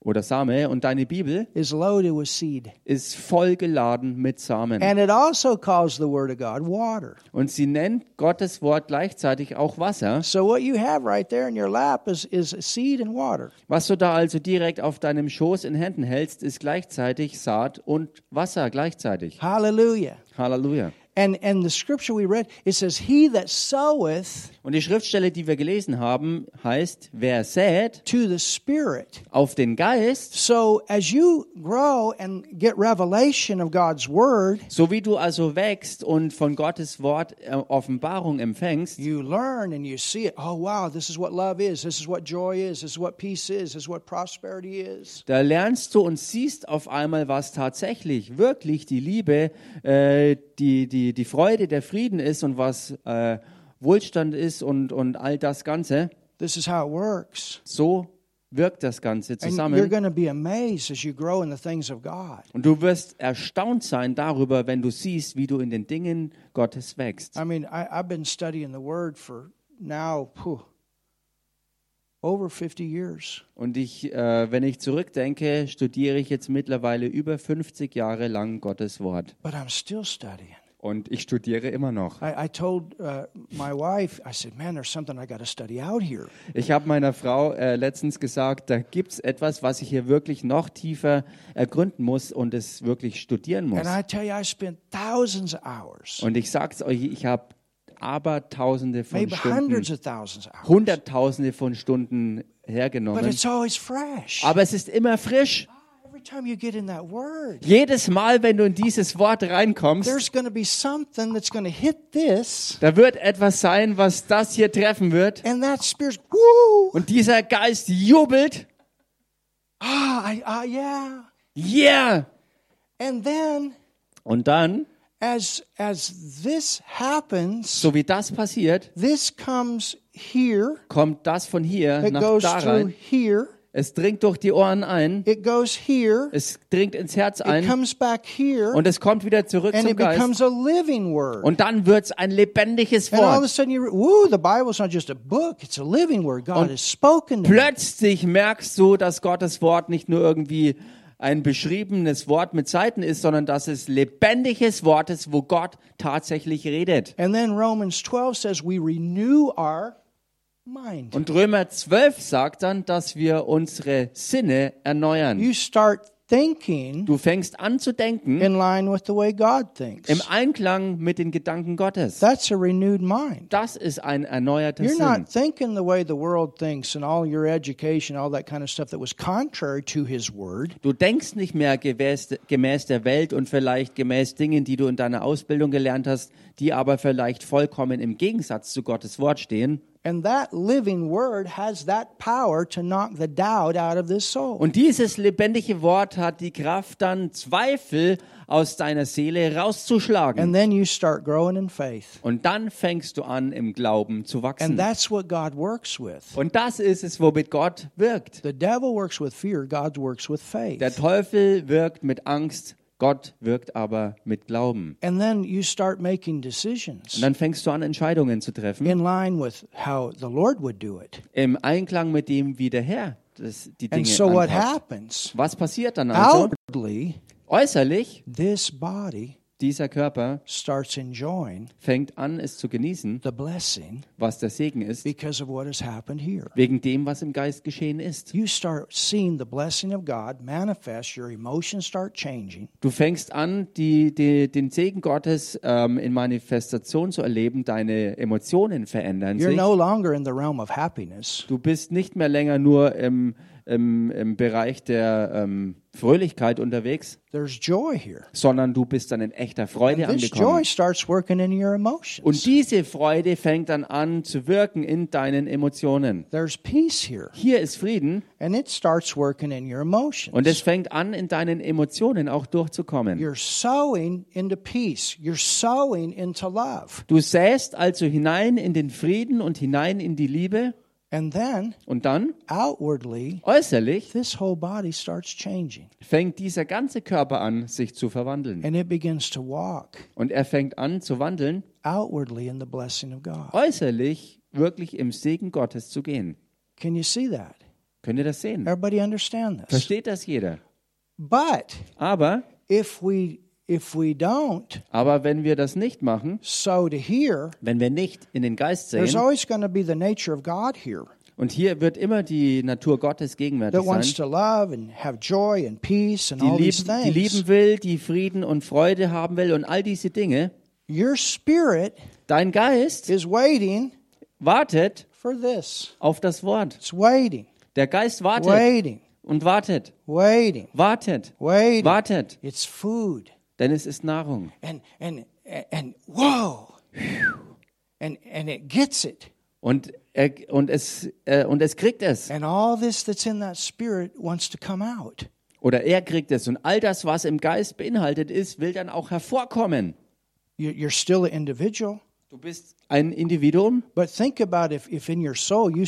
oder Same und deine Bibel is loaded with seed. ist voll geladen mit Samen. And it also calls the word of God water. Und sie nennt Gottes Wort gleichzeitig auch Wasser. So what you have right there in your lap is, is seed and water. Was du da also direkt auf deinem Schoß in Händen hältst, ist gleichzeitig Saat und Wasser gleichzeitig. Hallelujah. Halleluja. And and the scripture we read, it says, He that soweth Und die Schriftstelle, die wir gelesen haben, heißt, wer sät to the Spirit. auf den Geist, So as you grow and get revelation of God's word, so wie du also wächst und von Gottes Wort äh, Offenbarung empfängst, you learn and you see it. Oh wow, this is what love is. This is what joy is. This is what peace is. This is what prosperity is. da lernst du und siehst auf einmal, was tatsächlich, wirklich die Liebe, äh, die, die, die Freude, der Frieden ist und was äh, Wohlstand ist und, und all das Ganze. This is how it works. So wirkt das Ganze zusammen. going to be amazed as you grow in the things of God. Und du wirst erstaunt sein darüber, wenn du siehst, wie du in den Dingen Gottes wächst. I mean, I, I've been studying the Word for now phew, over 50 years. Und ich, äh, wenn ich zurückdenke, studiere ich jetzt mittlerweile über 50 Jahre lang Gottes Wort. But I'm still studying. Und ich studiere immer noch. I, I told uh, my wife, I said, man, there's something I got to study out here. Ich habe meiner Frau äh, letztens gesagt, da gibt es etwas, was ich hier wirklich noch tiefer ergründen muss und es wirklich studieren muss. And I tell you, I spent thousands of hours, Und ich sag's euch, ich habe aber Tausende von maybe hundreds Stunden, of thousands of hours. Hunderttausende von Stunden But hergenommen. it's always fresh. Aber es ist immer frisch. Word, Jedes Mal, wenn du in dieses Wort reinkommst, there's going to be something that's going to hit this, da wird etwas sein, was das hier treffen wird. woo. Und dieser Geist jubelt. Ah, I, ah, yeah. Yeah! And then, Und dann, as as this happens, so wie das passiert, this comes here. kommt das von hier nach goes da through rein. here. Es dringt durch die Ohren ein. It goes here. Es dringt ins Herz It ein. comes back here, Und es kommt wieder zurück and zum it becomes Geist. a living word. Und dann wird's ein lebendiges And all of a Wort. sudden, you woo, the Bible's not just a book; it's a living word. God has spoken. Plötzlich merkst du, dass Gottes Wort nicht nur irgendwie ein beschriebenes Wort mit Seiten ist, sondern dass es lebendiges Wort ist, wo Gott tatsächlich redet. And then Romans 12 says we renew our. Und Römer 12 sagt dann, dass wir unsere Sinne erneuern. You start thinking Du fängst an zu denken in line with the way God thinks. im Einklang mit den Gedanken Gottes. That's a renewed mind. Das ist ein erneuerter You're Sinn. not thinking the way the world thinks and all your education, all that kind of stuff that was contrary to His Word. Du denkst nicht mehr gemäß, gemäß der Welt und vielleicht gemäß Dingen, die du in deiner Ausbildung gelernt hast, die aber vielleicht vollkommen im Gegensatz zu Gottes Wort stehen. And that living Word has that power to knock the doubt out of this soul. Und dieses lebendige Wort hat die Kraft, dann Zweifel aus deiner Seele rauszuschlagen. And then you start growing in faith. Und dann fängst du an, im Glauben zu And wachsen. that's what God works with. Und das ist es, womit Gott wirkt. The devil works with fear, God works with faith. Der Teufel wirkt mit Angst, Gott wirkt aber mit Glauben. And then you start making Und dann fängst du an, Entscheidungen zu treffen, in line with how the Lord would do it. im Einklang mit dem, wie der Herr das, die Dinge And so what anpasst. happens? Was passiert dann also? Outwardly, Äußerlich, this body dieser Körper starts enjoying fängt an, es zu genießen, the blessing was der Segen ist, because of what has happened here. wegen dem, was im Geist geschehen ist. You start seeing the blessing of God manifest, your emotions start changing. Du fängst an, die, die, den Segen Gottes ähm, in Manifestation zu erleben, deine Emotionen verändern You're sich. no longer in the realm of happiness. Du bist nicht mehr länger nur im, im, im Bereich der ähm, Fröhlichkeit unterwegs, There's joy here. sondern du bist dann in echter Freude And this angekommen. joy starts working in your emotions. Und diese Freude fängt dann an zu wirken in deinen Emotionen. There's peace here, Hier ist Frieden and it starts working in your emotions. und es fängt an, in deinen Emotionen auch durchzukommen. You're sowing into peace. You're sowing into love. Du säst also hinein in den Frieden und hinein in die Liebe And then und dann outwardly, äußerlich this whole body starts changing fängt dieser ganze Körper an, sich zu verwandeln. and it begins to walk Und er fängt an zu wandeln, outwardly in the blessing of God. äußerlich wirklich im Segen Gottes zu gehen. Can you see that? Könnt ihr das sehen? Everybody understand this? Versteht das jeder? But Aber, if we if we don't aber wenn wir das nicht machen, sow to here, wenn wir nicht in den Geist there's sehen, always going to be the nature of God here und hier wird immer die Natur Gottes gegenwärtig sein, to love and have joy and peace and die all these lieben, die things. lieben will, die Frieden und Freude haben will und all diese Dinge. Your spirit Dein Geist is waiting wartet for this. auf das Wort. It's waiting, Der Geist wartet waiting, und wartet, waiting, wartet, waiting. wartet, It's food. Denn es ist Nahrung. And and and whoa. And and it gets it. Und, er, und, es, äh, und es kriegt es. And all this that's in that spirit wants to come out. Oder er kriegt es. Und all das, was im Geist beinhaltet ist, will dann auch hervorkommen. You- You're still an individual, Du bist ein Individuum, but think about if, if in your soul you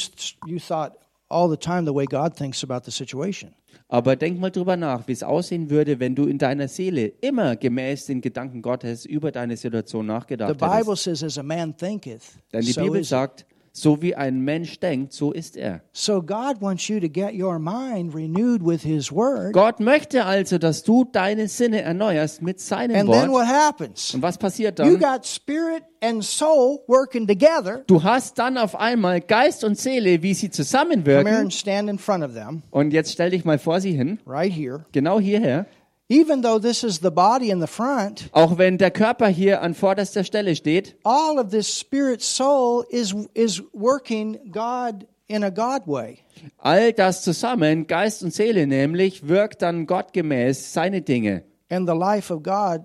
you thought, all the time the way God thinks about the situation. Aber denk mal drüber nach, wie es aussehen würde, wenn du in deiner Seele immer gemäß den Gedanken Gottes über deine Situation The nachgedacht Bible hättest. says, as a man thinketh, Denn die so Bibel is sagt, so wie ein Mensch denkt, so ist er. So God wants you to get your mind renewed with His Word. Gott möchte also, dass du deine Sinne erneuerst mit seinem And then Wort. what happens? Und was passiert You dann? got spirit and soul working together. Du hast dann auf einmal Geist und Seele, wie sie zusammenwirken. Und jetzt stell dich mal vor sie hin, right here. genau hierher. Even though this is the body in the front, Auch wenn der Körper hier an vorderster Stelle steht, all of this spirit soul is is working God in a God way. all das zusammen, Geist und Seele nämlich, wirkt dann gottgemäß seine Dinge. And the life of God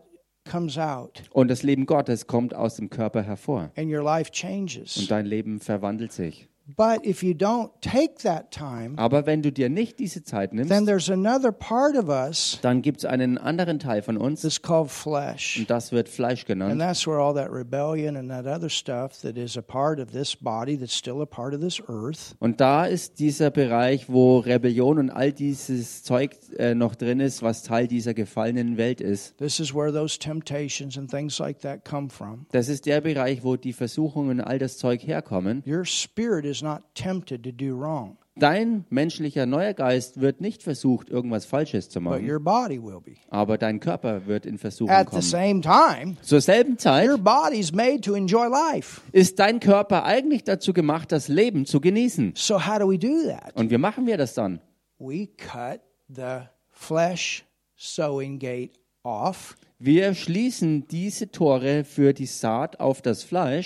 comes out Und das Leben Gottes kommt aus dem Körper hervor. and your life Und changes. dein Leben verwandelt sich. But if you don't take that time, Aber wenn du dir nicht diese Zeit then nimmst, there's another part of us dann gibt es einen anderen Teil von uns, that's called flesh. und das wird Fleisch And genannt. that's where all that rebellion and that other stuff that is a part of this body that's still a part of this earth. Und da ist dieser Bereich, wo Rebellion und all dieses Zeug äh, noch drin ist, was Teil dieser gefallenen Welt ist. This is where those temptations and things like that come from. Das ist der Bereich, wo die Versuchungen und all das Zeug herkommen. Your spirit is not tempted to do wrong, Dein menschlicher neuer Geist wird nicht versucht, irgendwas Falsches zu but machen, your body will be. aber dein Körper wird in Versuchung At the kommen. same time, Zur selben Zeit your body's made to enjoy life. ist dein Körper eigentlich dazu gemacht, das Leben zu genießen. So how do we do that? Und wie machen wir das dann? We cut the flesh sowing gate off. Wir schließen diese Tore für die Saat auf das Fleisch.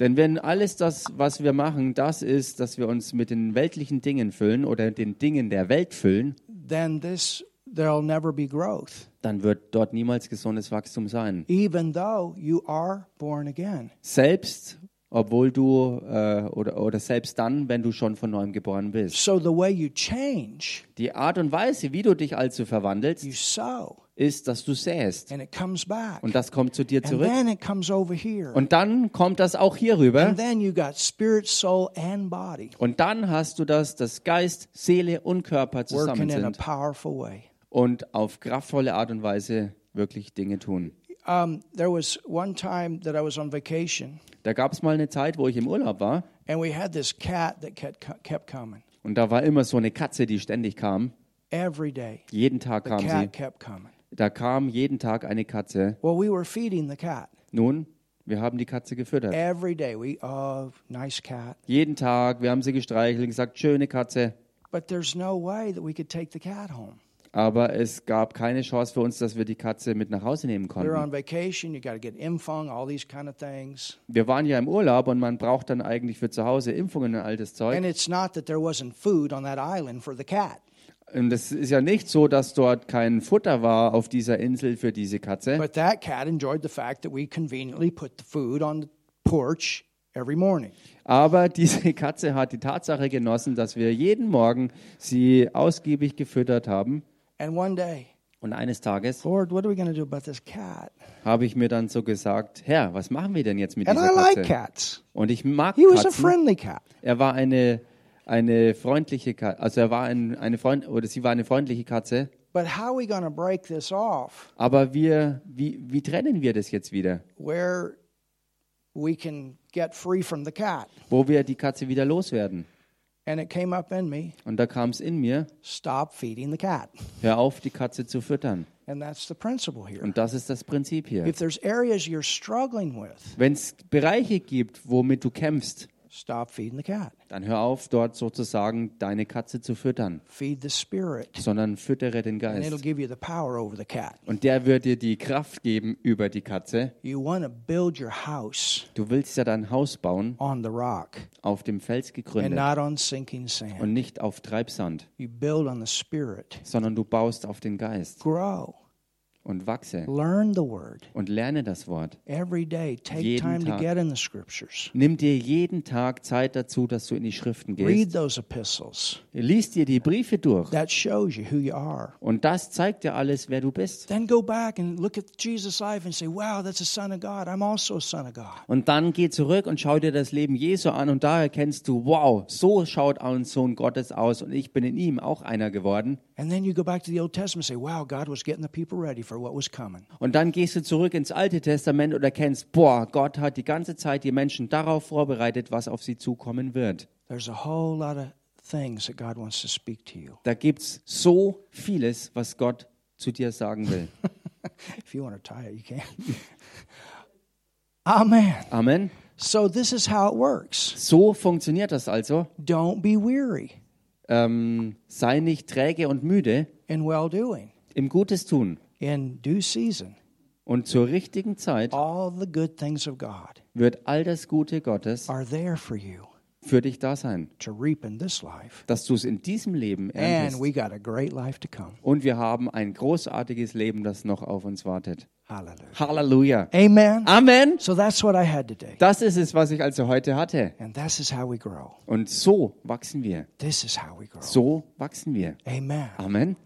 Denn wenn alles das, was wir machen, das ist, dass wir uns mit den weltlichen Dingen füllen oder den Dingen der Welt füllen, then this there'll never be growth, dann wird dort niemals gesundes Wachstum sein. even though you are born again. Selbst, obwohl du, äh, oder, oder selbst dann, wenn du schon von neuem geboren bist. So the way you change, Die Art und Weise, wie du dich also you verwandelst, sow, ist, dass du säst. and it comes back. Und das kommt zu dir And zurück. then it comes over here. Und dann kommt das auch hier rüber. And then you got spirit, soul, and body Und dann hast du das, dass Geist, Seele und Körper zusammen working in a sind powerful way. und auf kraftvolle Art und Weise wirklich Dinge tun. Um, there was one time that I was on vacation, Da gab es mal eine Zeit, wo ich im Urlaub war and we had this cat that kept, kept coming und da war immer so eine Katze, die ständig kam. every day. Jeden Tag The kam sie. cat kept coming. Da kam jeden Tag eine Katze. Well, we were feeding the cat Nun, wir haben die Katze gefüttert. every day. We, oh, nice cat. Jeden Tag, wir haben sie gestreichelt und gesagt, schöne Katze. But there's no way that we could take the cat home. Aber es gab keine Chance für uns, dass wir die Katze mit nach Hause nehmen konnten. Wir waren ja im Urlaub und man braucht dann eigentlich für zu Hause Impfungen und all das Zeug. And it's not that there wasn't food on that island for the cat, Und es ist ja nicht so, dass dort kein Futter war auf dieser Insel für diese Katze. but that cat enjoyed the fact that we conveniently put the food on the porch every morning. Aber [laughs] diese Katze hat die Tatsache genossen, dass wir jeden Morgen sie ausgiebig gefüttert haben. And one day, Und eines Tages Lord, what are we going to do about this cat? habe ich mir dann so gesagt, Herr, was machen wir denn jetzt mit And I dieser like Katze? cats. Und ich mag He was a Katzen. friendly cat. Er war eine, eine freundliche Katze, also er war ein, eine Freund oder sie war eine freundliche Katze. But how are we to break this off Aber wir, wie, wie trennen wir das jetzt wieder? where we can get free from the cat? Wo wir die Katze wieder loswerden? And it came up in me Und da kam es in mir, stop feeding the cat. hör auf, die Katze zu füttern. And that's the principle here. Und das ist das Prinzip hier. If there's areas you're struggling with, Wenn es Bereiche gibt, womit du kämpfst, stop feeding the cat. dann hör auf, dort sozusagen deine Katze zu füttern, Feed the spirit, sondern füttere den and it'll Geist. give you the power over the cat. Und der wird dir die Kraft geben über die Katze. You want to build your house Du willst ja dein Haus bauen, on the rock auf dem Fels and gegründet not on sinking sand. und nicht auf Treibsand, You build on the spirit. sondern du baust auf den Geist. Grow. Und wachse Learn the word und lerne das Wort. every day. Take Jeden time to Tag. get in the scriptures. Nimm dir jeden Tag Zeit dazu, dass du in die Schriften Read gehst. those epistles. Lies dir die Briefe durch. That shows you who you are. Und das zeigt dir alles, wer du bist. Then go back and look at Jesus' life and say, wow, that's a son of God. I'm also a son of God. Und dann geh zurück und schau dir das Leben Jesu an und da erkennst du, wow, so schaut ein Sohn Gottes aus und ich bin in ihm auch einer geworden. And then you go back to the Old Testament and say, wow, God was getting the people ready for what was coming. Und dann gehst du zurück ins Alte Testament und erkennst, boah, Gott hat die ganze Zeit die Menschen darauf vorbereitet, was auf sie zukommen wird. There's a whole lot of things that God wants to speak to you. Da gibt's so vieles, was Gott zu dir sagen will. [laughs] If you want to tie it, you can. [laughs] Amen. Amen. So this is how it works. So funktioniert das also. Don't be weary Ähm, sei nicht träge und müde in well doing. im Gutes tun. In due season, Und zur richtigen Zeit all the good things of God wird all das Gute Gottes are there for you für dich da sein, to reap in this life. dass du es in diesem Leben And erntest. we got a great life to come. Und wir haben ein großartiges Leben, das noch auf uns wartet. Hallelujah. Halleluja. Amen. Amen. So that's what I had today. Das ist es, was ich also heute hatte. And this is how we grow. Und so wachsen wir. This is how we grow. So wachsen wir. Amen. Amen.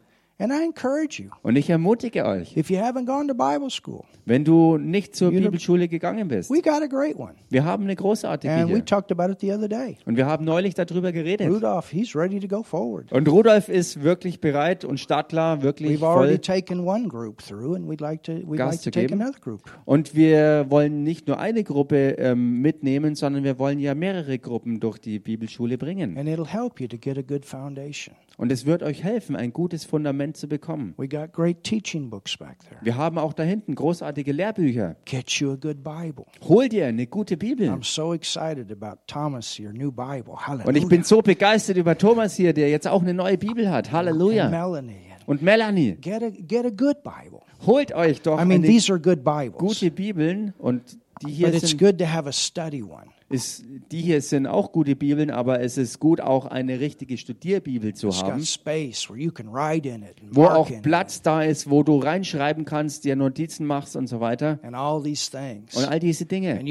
And I encourage you, Und ich ermutige euch, if you haven't gone to Bible school, wenn du nicht zur Bibelschule gegangen bist, we got a great one. wir haben eine großartige And we hier. talked about it the other day. Und wir haben neulich darüber geredet. Rudolph, he's ready to go forward. Und Rudolf ist wirklich bereit und startklar, wirklich We've already voll. taken one group through, and we'd like to we'd Gas like to take geben. another group. Und wir wollen nicht nur eine Gruppe ähm, mitnehmen, sondern wir wollen ja mehrere Gruppen durch die Bibelschule bringen. And it'll help you to get a good foundation. Und es wird euch helfen, ein gutes Fundament zu bekommen. We got great teaching books back there. Wir haben auch da hinten großartige Lehrbücher. Get you a good Bible. Hol dir eine gute Bibel. I'm so excited about Thomas, your new Bible. Hallelujah. Und ich bin so begeistert über Thomas hier, der jetzt auch eine neue Bibel hat. and Halleluja. Melanie. And Und Melanie, get a get a good Bible. holt euch doch I mean, eine these are good Bibles. gute Bibeln und die hier But it's sind good to have a study one. Ist, die hier sind auch gute Bibeln, aber es ist gut, auch eine richtige Studierbibel zu haben, wo auch Platz da ist, wo du reinschreiben kannst, dir Notizen machst und so weiter. Und all diese Dinge. Und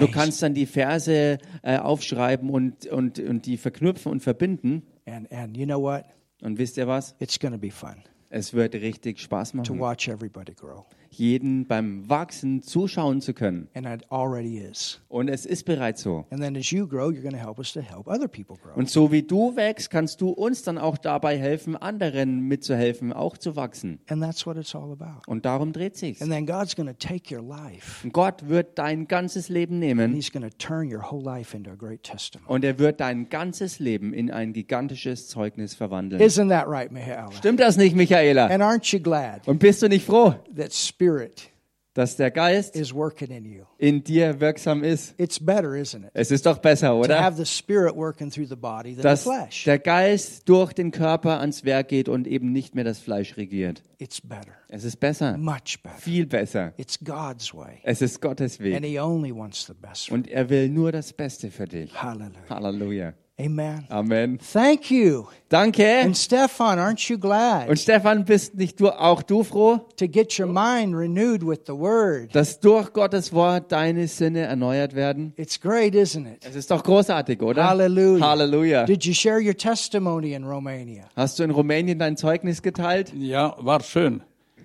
du kannst dann die Verse äh, aufschreiben und, und, und die verknüpfen und verbinden. And and you know what? Und wisst ihr was? It's going to be fun Es wird richtig Spaß to machen, watch everybody grow. Jeden beim Wachsen zuschauen zu können. And it already is. Und es ist bereits so. And then as you grow, you're going to help us to help other people grow. Und so wie du wächst, kannst du uns dann auch dabei helfen, anderen mitzuhelfen, auch zu wachsen. And that's what it's all about. Und darum dreht sich's. And then God's going to take your life Und Gott wird dein ganzes Leben and nehmen He's going to turn your whole life into a great testimony. und er wird dein ganzes Leben in ein gigantisches Zeugnis verwandeln. Isn't that right, Michaela? Stimmt das nicht, Michaela? And aren't you glad Und bist du nicht froh, that Spirit dass der Geist is working in you? in dir wirksam ist? It's better, isn't it? Es ist doch besser, To oder? have the Spirit working through the body than the Dass flesh. der Geist durch den Körper ans Werk geht und eben nicht mehr das Fleisch regiert. It's better, Es ist besser, much better. viel besser. It's God's way. Es ist Gottes And Weg. He only wants the best. Und er will nur das Beste für dich. you. Hallelujah. Halleluja. Amen. Amen. Thank you. Danke. And Stefan, aren't you glad Und Stefan, bist nicht du auch du froh, to get your mind renewed with the Word? dass durch Gottes Wort deine Sinne erneuert werden? It's great, isn't it? Es ist doch großartig, oder? Hallelujah. Halleluja. Did you share your testimony in Romania? Hast du in Rumänien dein Zeugnis geteilt? Ja, war schön.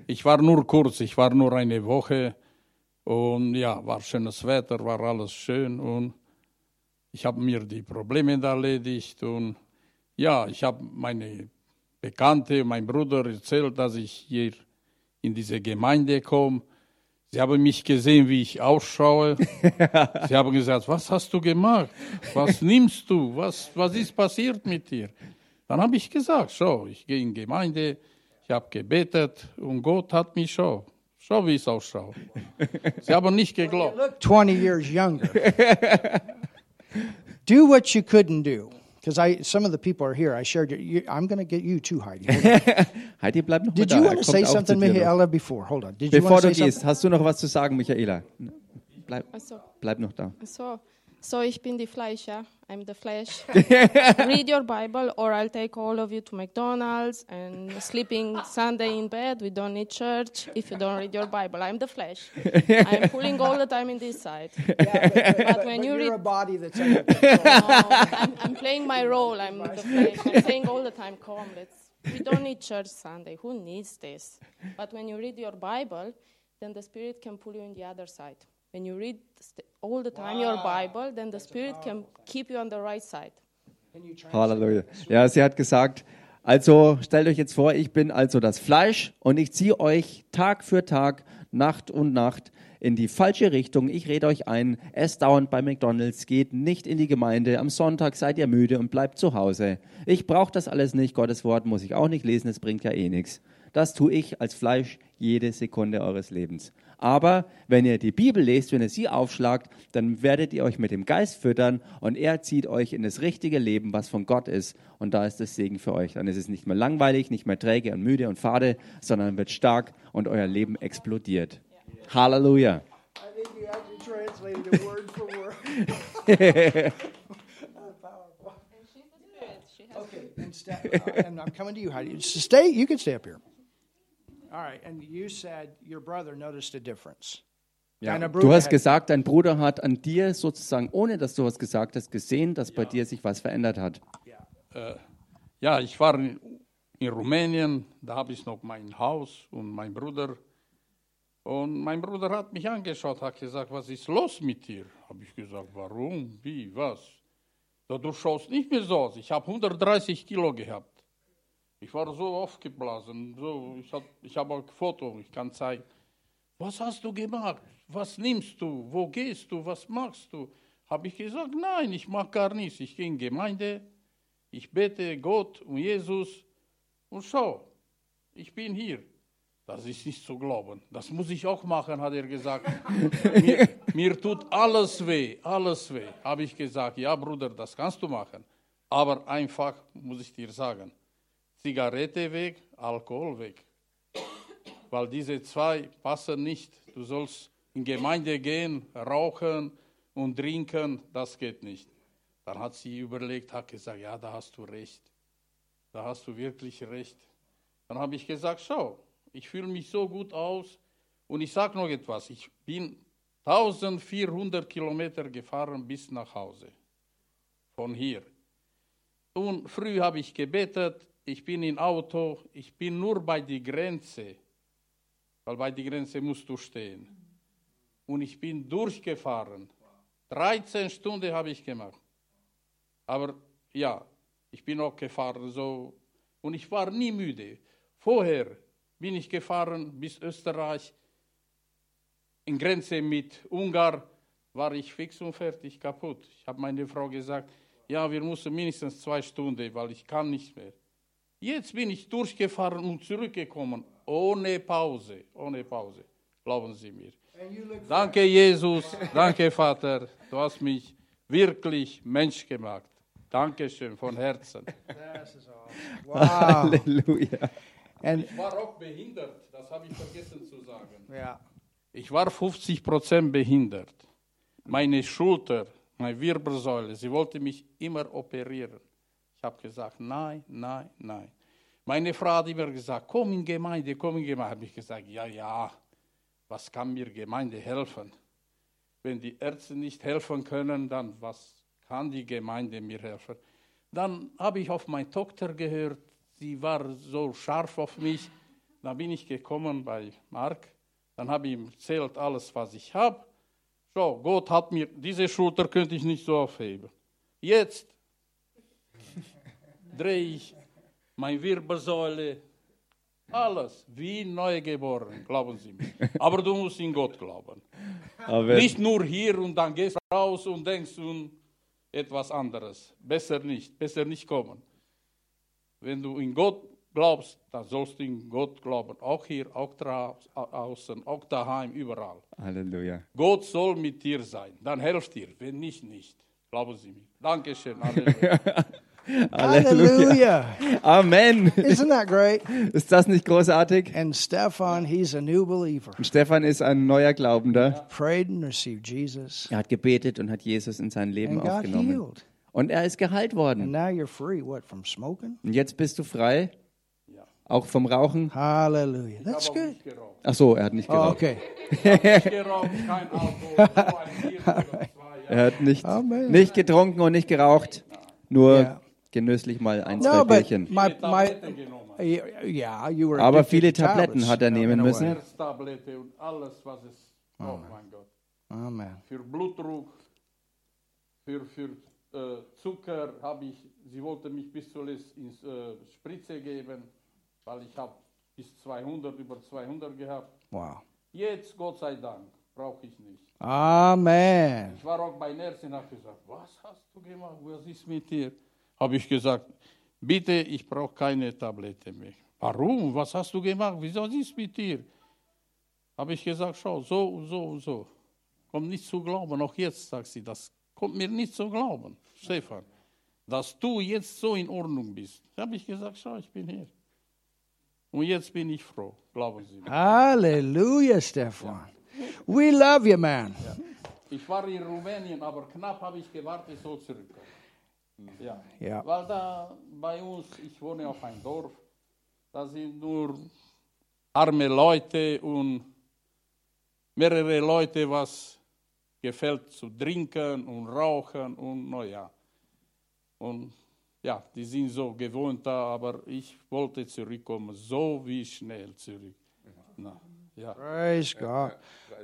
Ich war nur kurz, ich war nur eine Woche und ja, war schönes Wetter, war alles schön und ich habe mir die Probleme erledigt und ja, ich habe meine Bekannte, mein Bruder erzählt, dass ich hier in diese Gemeinde komme. Sie haben mich gesehen, wie ich ausschaue. [laughs] Sie haben gesagt, was hast du gemacht? Was nimmst du? Was, was ist passiert mit dir? Dann habe ich gesagt, so, ich gehe in die Gemeinde, ich habe gebetet und Gott hat mich schon, schon wie es ausschaut. [laughs] Sie haben nicht geglaubt. Look 20 years younger. [laughs] do what you couldn't do. Because I, some of the people are here. I shared. Your, you, I'm going to get you too, Heidi. [laughs] Heidi, bleib noch Did mal you da. want to say something. Michaela? Before, hold on. Did you Bevor want to du gehst, something? hast du noch was zu sagen, Michaela? Bleib, bleib noch da. ach so. So ich bin die Fleisch, ja. I'm the flesh. [laughs] Read your Bible, or I'll take all of you to McDonald's and sleeping Sunday in bed. We don't need church if you don't read your Bible. I'm the flesh. I'm pulling all the time in this side. Yeah, but, but- But when but you you're read- a body that's [laughs] under control. No, I'm, I'm playing my role. I'm the flesh. I'm saying all the time, come, let's. We don't need church Sunday. Who needs this? But when you read your Bible, then the Spirit can pull you in the other side. When you read st- all the time your Bible, then the Spirit can keep you on the right side. Can you translate Halleluja. Ja, sie hat gesagt, also stellt euch jetzt vor, ich bin also das Fleisch und ich ziehe euch Tag für Tag, Nacht und Nacht in die falsche Richtung. Ich rede euch ein, esst dauernd bei McDonald's, geht nicht in die Gemeinde, am Sonntag seid ihr müde und bleibt zu Hause. Ich brauche das alles nicht, Gottes Wort muss ich auch nicht lesen, es bringt ja eh nichts. Das tue ich als Fleisch jede Sekunde eures Lebens. Aber wenn ihr die Bibel lest, wenn ihr sie aufschlagt, dann werdet ihr euch mit dem Geist füttern und er zieht euch in das richtige Leben, was von Gott ist. Und da ist das Segen für euch. Dann ist es nicht mehr langweilig, nicht mehr träge und müde und fade, sondern wird stark und euer Leben explodiert. Halleluja. [laughs] Okay, and, sta- uh, and I'm coming to you, Heidi. Stay. You can stay up here. All right, and you said your brother noticed a difference. Deine Du hast gesagt, dein Bruder hat an dir sozusagen, ohne dass du was gesagt hast, gesehen, dass bei dir sich was verändert hat. Ja, ich war in, in Rumänien, da habe ich noch mein Haus und mein Bruder. Und mein Bruder hat mich angeschaut, hat gesagt, was ist los mit dir? Habe ich gesagt, warum, wie, was? So, du schaust nicht mehr so aus. Ich habe 130 Kilo gehabt. Ich war so aufgeblasen. So, ich habe ich hab auch ein Foto, ich kann zeigen. Was hast du gemacht? Was nimmst du? Wo gehst du? Was machst du? Habe ich gesagt, nein, ich mache gar nichts. Ich gehe in Gemeinde, ich bete Gott und Jesus und schau, ich bin hier. Das ist nicht zu glauben. Das muss ich auch machen, hat er gesagt. [laughs] mir, mir tut alles weh, alles weh. Habe ich gesagt, ja Bruder, das kannst du machen. Aber einfach muss ich dir sagen, Zigarette weg, Alkohol weg. Weil diese zwei passen nicht. Du sollst in Gemeinde gehen, rauchen und trinken, das geht nicht. Dann hat sie überlegt, hat gesagt, ja, da hast du recht. Da hast du wirklich recht. Dann habe ich gesagt, schau, ich fühle mich so gut aus und ich sage noch etwas. Ich bin 1400 Kilometer gefahren bis nach Hause. Von hier. Und früh habe ich gebetet, ich bin im Auto, ich bin nur bei der Grenze, weil bei der Grenze musst du stehen. Und ich bin durchgefahren. 13 Stunden habe ich gemacht. Aber ja, ich bin auch gefahren so und ich war nie müde. Vorher bin ich gefahren bis Österreich. In Grenze mit Ungarn war ich fix und fertig kaputt. Ich habe meine Frau gesagt, ja, wir müssen mindestens zwei Stunden, weil ich kann nicht mehr. Jetzt bin ich durchgefahren und zurückgekommen, ohne Pause, ohne Pause. Glauben Sie mir. Danke, Jesus. [laughs] Danke, Vater. Du hast mich wirklich Mensch gemacht. Dankeschön von Herzen. Wow. Halleluja. and Ich war auch behindert, das habe ich vergessen zu sagen. yeah, Ich war 50 Prozent behindert. Meine Schulter, meine Wirbelsäule, sie wollte mich immer operieren. Ich habe gesagt, nein, nein, nein. Meine Frau hat immer gesagt, komm in Gemeinde, komm in Gemeinde. Habe ich gesagt, ja, ja, was kann mir Gemeinde helfen? Wenn die Ärzte nicht helfen können, dann was kann die Gemeinde mir helfen? Dann habe ich auf meine Tochter gehört, sie war so scharf auf mich. Dann bin ich gekommen bei Mark, dann habe ich ihm erzählt alles, was ich habe. So, Gott hat mir, diese Schulter könnte ich nicht so aufheben. Jetzt drehe ich meine Wirbelsäule, alles wie neu geboren, glauben Sie mir. Aber du musst in Gott glauben. Aber Nicht nur hier und dann gehst du raus und denkst an etwas anderes. Besser nicht, besser nicht kommen. Wenn du in Gott glaubst, dann sollst du in Gott glauben. Auch hier, auch draußen, auch daheim, überall. Halleluja. Gott soll mit dir sein. Dann helft dir. Wenn nicht, nicht. Glauben Sie mir. Dankeschön. [laughs] Halleluja. Hallelujah. Amen. Isn't that great? Ist das nicht großartig? And Stefan, he's a new believer. Und Stefan ist ein neuer Glaubender. Prayed and received Jesus Er hat gebetet und hat Jesus in sein Leben and got aufgenommen. healed. Und er ist geheilt And worden. now you're free. What, from smoking? Und jetzt bist du frei? Auch vom Rauchen? Hallelujah. That's good. Ach so, er hat nicht Oh, geraucht. okay. Zwei. Ja. Er hat nicht, Amen. nicht getrunken und nicht geraucht. Nur Ja. Genüsslich mal ein, No, zwei Bierchen. my, my, Tabletten genommen. yeah, you were Aber viele Tabletten hat er nehmen müssen. way. Herztablette und alles, was es mein Gott. Amen. Für Blutdruck, für, für äh, Zucker habe ich, sie wollte mich bis zuletzt ins äh, Spritze geben, weil ich habe bis 200, über 200 gehabt. Wow. Jetzt, Gott sei Dank, brauche ich nicht. Amen. Ich war auch bei Ärzten und habe gesagt, was hast du gemacht, was ist mit dir? Habe ich gesagt, bitte, ich brauche keine Tablette mehr. Warum? Was hast du gemacht? Wieso ist mit dir? Habe ich gesagt, schau, so, so, so. Kommt nicht zu glauben, auch jetzt sagt sie, das kommt mir nicht zu glauben, Stefan, dass du jetzt so in Ordnung bist. Habe ich gesagt, schau, ich bin hier. Und jetzt bin ich froh, glauben Sie mir. Hallelujah, Stefan. We love you, man. Ich war in Rumänien, aber knapp habe ich gewartet, so zurückkommen. Ja. Ja. Weil da bei uns, ich wohne auf einem Dorf, da sind nur arme Leute und mehrere Leute, was gefällt zu trinken und rauchen und naja. Und ja, die sind so gewohnt da, aber ich wollte zurückkommen, so wie schnell zurück. Na, ja. Praise God.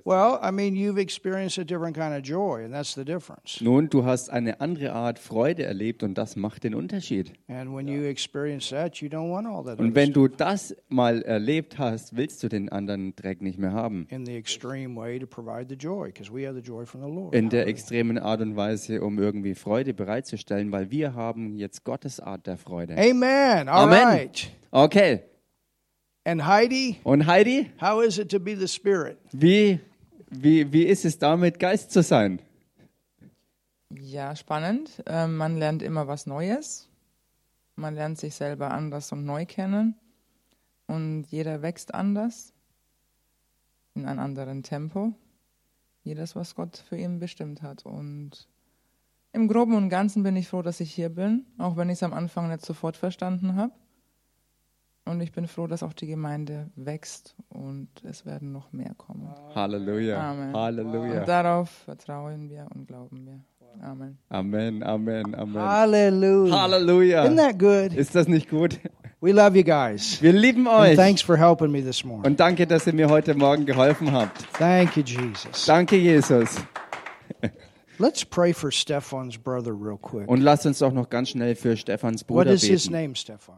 Well, I mean, you've experienced a different kind of joy, and that's the difference. Nun, du hast eine andere Art Freude erlebt und das macht den Unterschied. And when you experience that, you don't want all that Und wenn stuff du das mal erlebt hast, willst du den anderen Dreck nicht mehr haben. in the extreme way to provide the joy, because we have the joy from the Lord. In der extremen Art und Weise, um irgendwie Freude bereitzustellen, weil wir haben jetzt Gottes Art der Freude. Amen. All Amen. right. Okay. And Heidi, Und Heidi, how is it to be the Spirit? wie, wie, wie ist es damit, Geist zu sein? Ja, spannend. Ähm, man lernt immer was Neues. Man lernt sich selber anders und neu kennen. Und jeder wächst anders, in einem anderen Tempo. Jedes, was Gott für ihn bestimmt hat. Und im Groben und Ganzen bin ich froh, dass ich hier bin, auch wenn ich es am Anfang nicht sofort verstanden habe. Und ich bin froh, dass auch die Gemeinde wächst und es werden noch mehr kommen. Halleluja. Amen. Halleluja. Und darauf vertrauen wir und glauben wir. Amen. Amen, Amen, Amen. Hallelujah. Halleluja. Isn't that good? Ist das nicht gut? We love you guys. Wir lieben And euch. thanks for helping me this morning. Und danke, dass ihr mir heute Morgen geholfen habt. Thank you, Jesus. Danke, Jesus. Let's pray for Stefan's brother real quick. Und lasst uns doch noch ganz schnell für Stefans What Bruder is his beten. name, Stefan?